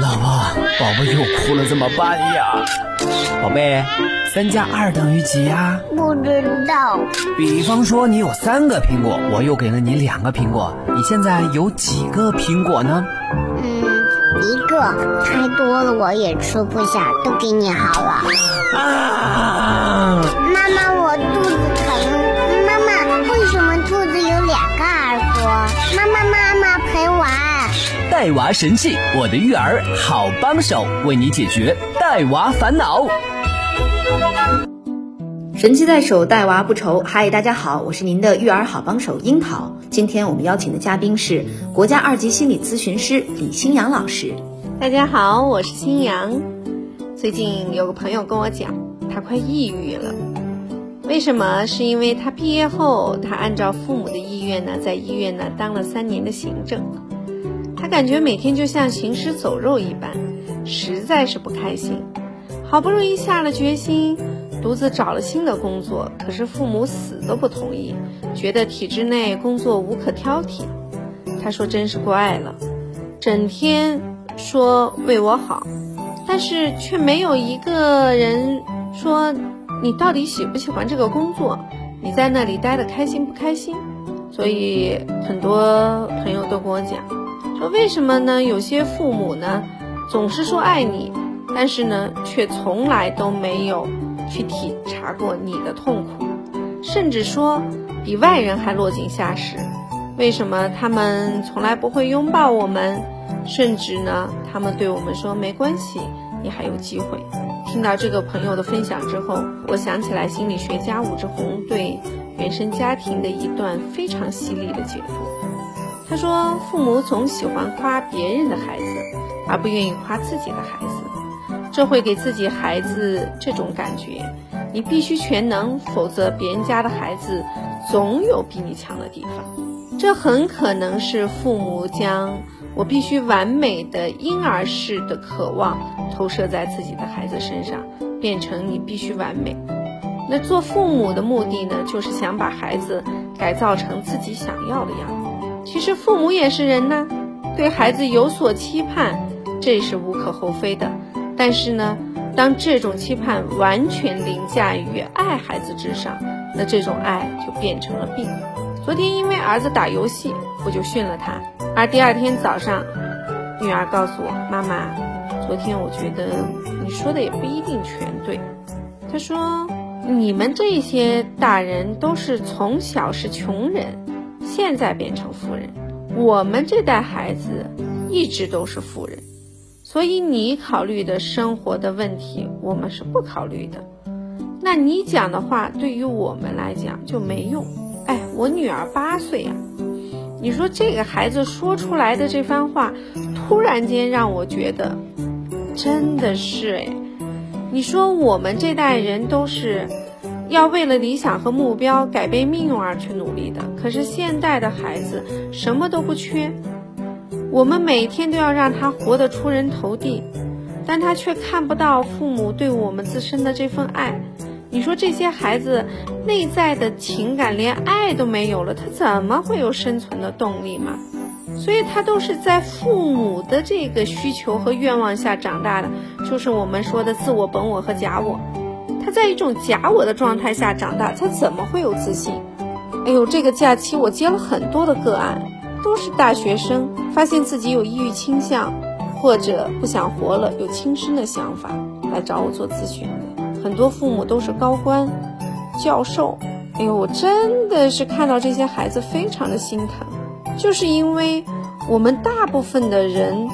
老婆，宝宝又哭了，怎么办呀？宝贝，三加二等于几呀？不知道。比方说你有三个苹果，我又给了你两个苹果，你现在有几个苹果呢？嗯，一个。太多了我也吃不下，都给你好了。啊！妈妈，我肚子疼。妈妈，为什么兔子有两个耳朵？妈妈，妈妈陪玩。带娃神器，我的育儿好帮手，为你解决带娃烦恼。神器在手，带娃不愁。嗨，大家好，我是您的育儿好帮手樱桃。今天我们邀请的嘉宾是国家二级心理咨询师李新阳老师。大家好，我是新阳。最近有个朋友跟我讲，他快抑郁了。为什么？是因为他毕业后，他按照父母的意愿呢，在医院呢当了三年的行政。他感觉每天就像行尸走肉一般，实在是不开心。好不容易下了决心，独自找了新的工作，可是父母死都不同意，觉得体制内工作无可挑剔。他说：“真是怪了，整天。”说为我好，但是却没有一个人说你到底喜不喜欢这个工作，你在那里待的开心不开心？所以很多朋友都跟我讲，说为什么呢？有些父母呢总是说爱你，但是呢却从来都没有去体察过你的痛苦，甚至说比外人还落井下石。为什么他们从来不会拥抱我们？甚至呢，他们对我们说没关系，你还有机会。听到这个朋友的分享之后，我想起来心理学家武志红对原生家庭的一段非常犀利的解读。他说，父母总喜欢夸别人的孩子，而不愿意夸自己的孩子，这会给自己孩子这种感觉：你必须全能，否则别人家的孩子总有比你强的地方。这很可能是父母将。我必须完美的婴儿式的渴望投射在自己的孩子身上，变成你必须完美。那做父母的目的呢，就是想把孩子改造成自己想要的样子。其实父母也是人呢，对孩子有所期盼，这是无可厚非的。但是呢，当这种期盼完全凌驾于爱孩子之上，那这种爱就变成了病。昨天因为儿子打游戏，我就训了他。而第二天早上，女儿告诉我：“妈妈，昨天我觉得你说的也不一定全对。”她说：“你们这些大人都是从小是穷人，现在变成富人；我们这代孩子一直都是富人，所以你考虑的生活的问题，我们是不考虑的。那你讲的话对于我们来讲就没用。”哎，我女儿八岁呀。你说这个孩子说出来的这番话，突然间让我觉得，真的是哎。你说我们这代人都是要为了理想和目标改变命运而去努力的，可是现代的孩子什么都不缺，我们每天都要让他活得出人头地，但他却看不到父母对我们自身的这份爱。你说这些孩子内在的情感连爱都没有了，他怎么会有生存的动力嘛？所以他都是在父母的这个需求和愿望下长大的，就是我们说的自我、本我和假我。他在一种假我的状态下长大，他怎么会有自信？哎呦，这个假期我接了很多的个案，都是大学生，发现自己有抑郁倾向，或者不想活了，有轻生的想法，来找我做咨询的。很多父母都是高官、教授，哎呦，我真的是看到这些孩子非常的心疼，就是因为我们大部分的人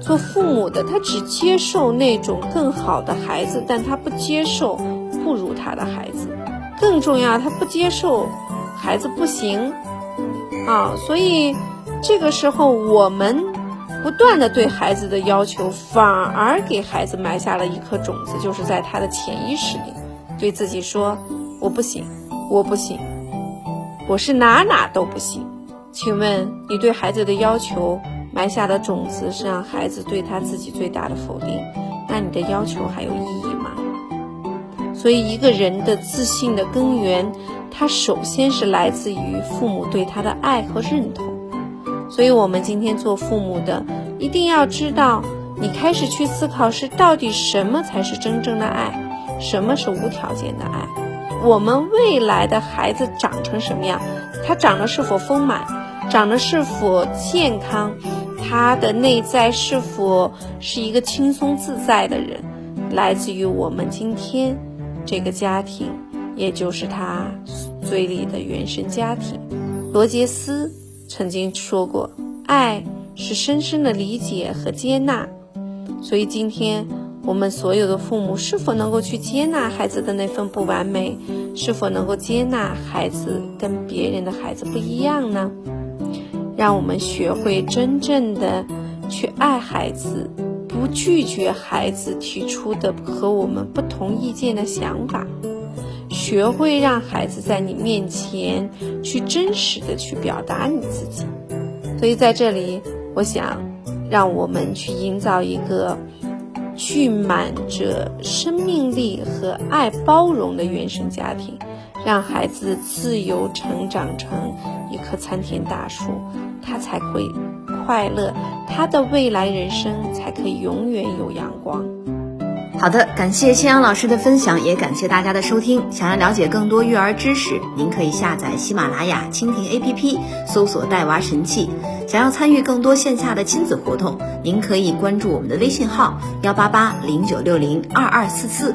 做父母的，他只接受那种更好的孩子，但他不接受不如他的孩子，更重要，他不接受孩子不行啊，所以这个时候我们。不断的对孩子的要求，反而给孩子埋下了一颗种子，就是在他的潜意识里，对自己说：“我不行，我不行，我是哪哪都不行。”请问你对孩子的要求埋下的种子是让孩子对他自己最大的否定，那你的要求还有意义？所以一个人的自信的根源，他首先是来自于父母对他的爱和认同。所以，我们今天做父母的，一定要知道，你开始去思考是到底什么才是真正的爱，什么是无条件的爱。我们未来的孩子长成什么样，他长得是否丰满，长得是否健康，他的内在是否是一个轻松自在的人，来自于我们今天这个家庭，也就是他嘴里的原生家庭。罗杰斯曾经说过：“爱是深深的理解和接纳。”所以今天，我们所有的父母是否能够去接纳孩子的那份不完美？是否能够接纳孩子跟别人的孩子不一样呢？让我们学会真正的去爱孩子，不拒绝孩子提出的和我们不同意见的想法，学会让孩子在你面前去真实的去表达你自己。所以在这里，我想。让我们去营造一个具满着生命力和爱包容的原生家庭，让孩子自由成长成一棵参天大树，他才会快乐，他的未来人生才可以永远有阳光。好的，感谢千阳老师的分享，也感谢大家的收听。想要了解更多育儿知识，您可以下载喜马拉雅、蜻蜓 APP，搜索“带娃神器”。想要参与更多线下的亲子活动，您可以关注我们的微信号幺八八零九六零二二四四。